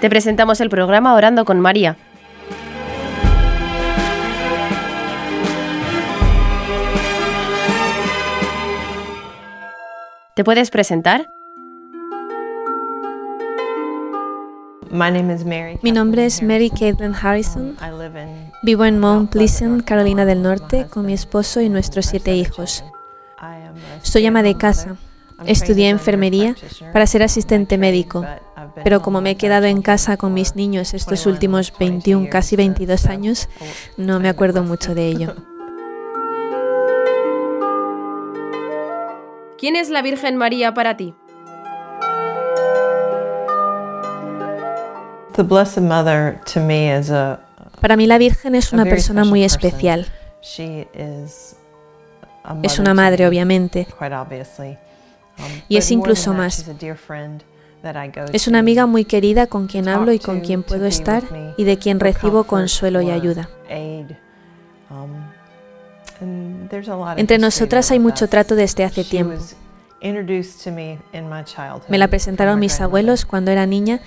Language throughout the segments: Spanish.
Te presentamos el programa Orando con María. ¿Te puedes presentar? Mi nombre es Mary Caitlin Harrison. Vivo en Mount Pleasant, Carolina del Norte, con mi esposo y nuestros siete hijos. Soy ama de casa. Estudié enfermería para ser asistente médico, pero como me he quedado en casa con mis niños estos últimos 21, casi 22 años, no me acuerdo mucho de ello. ¿Quién es la Virgen María para ti? Para mí la Virgen es una persona muy especial. Es una madre, obviamente. Y es incluso más. Es una amiga muy querida con quien hablo y con quien puedo estar y de quien recibo consuelo y ayuda. Entre nosotras hay mucho trato desde hace tiempo. Me la presentaron mis abuelos cuando era niña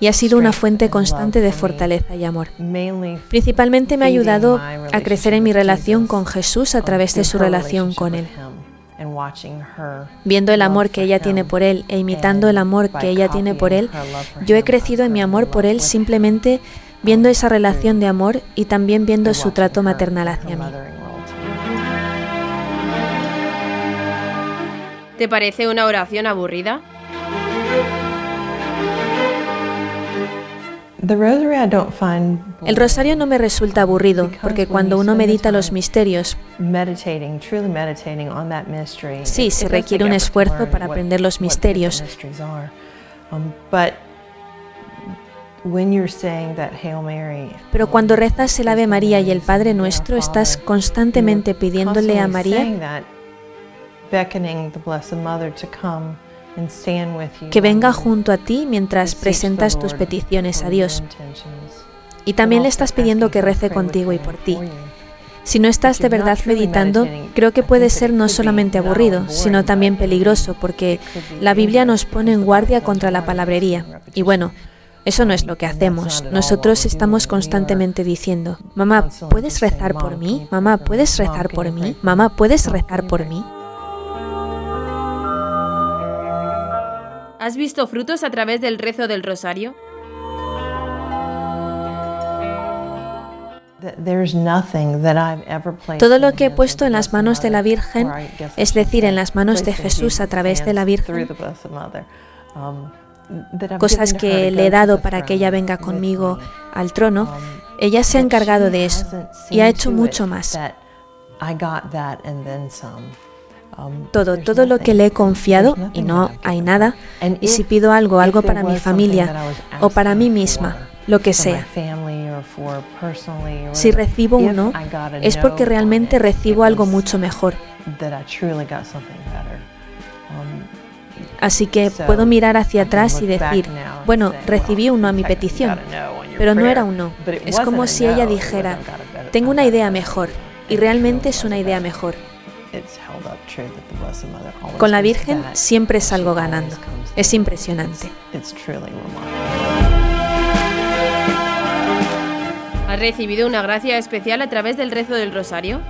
y ha sido una fuente constante de fortaleza y amor. Principalmente me ha ayudado a crecer en mi relación con Jesús a través de su relación con Él. Viendo el amor que ella tiene por Él e imitando el amor que ella tiene por Él, yo he crecido en mi amor por Él simplemente viendo esa relación de amor y también viendo su trato maternal hacia mí. ¿Te parece una oración aburrida? El rosario no me resulta aburrido porque cuando uno medita los misterios, sí, se requiere un esfuerzo para aprender los misterios. Um, Pero cuando rezas el Ave María y el Padre Nuestro, estás constantemente pidiéndole a María que venga junto a ti mientras presentas tus peticiones a Dios. Y también le estás pidiendo que rece contigo y por ti. Si no estás de verdad meditando, creo que puede ser no solamente aburrido, sino también peligroso, porque la Biblia nos pone en guardia contra la palabrería. Y bueno, eso no es lo que hacemos. Nosotros estamos constantemente diciendo, mamá, ¿puedes rezar por mí? Mamá, ¿puedes rezar por mí? Mamá, ¿puedes rezar por mí? ¿Has visto frutos a través del rezo del rosario? Todo lo que he puesto en las manos de la Virgen, es decir, en las manos de Jesús a través de la Virgen, um, cosas que le he dado para que ella venga conmigo al trono, um, ella se ha encargado de eso y ha hecho mucho más. Todo, todo lo que le he confiado y no hay nada. Y si pido algo, algo para mi familia o para mí misma, lo que sea. Si recibo uno, es porque realmente recibo algo mucho mejor. Um, Así que puedo mirar hacia atrás y decir, bueno, recibí uno a mi petición, pero no era uno. Es como si ella dijera, tengo una idea mejor, y realmente es una idea mejor. Con la Virgen siempre salgo ganando. Es impresionante. ¿Has recibido una gracia especial a través del rezo del rosario?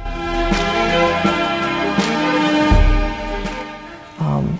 Um,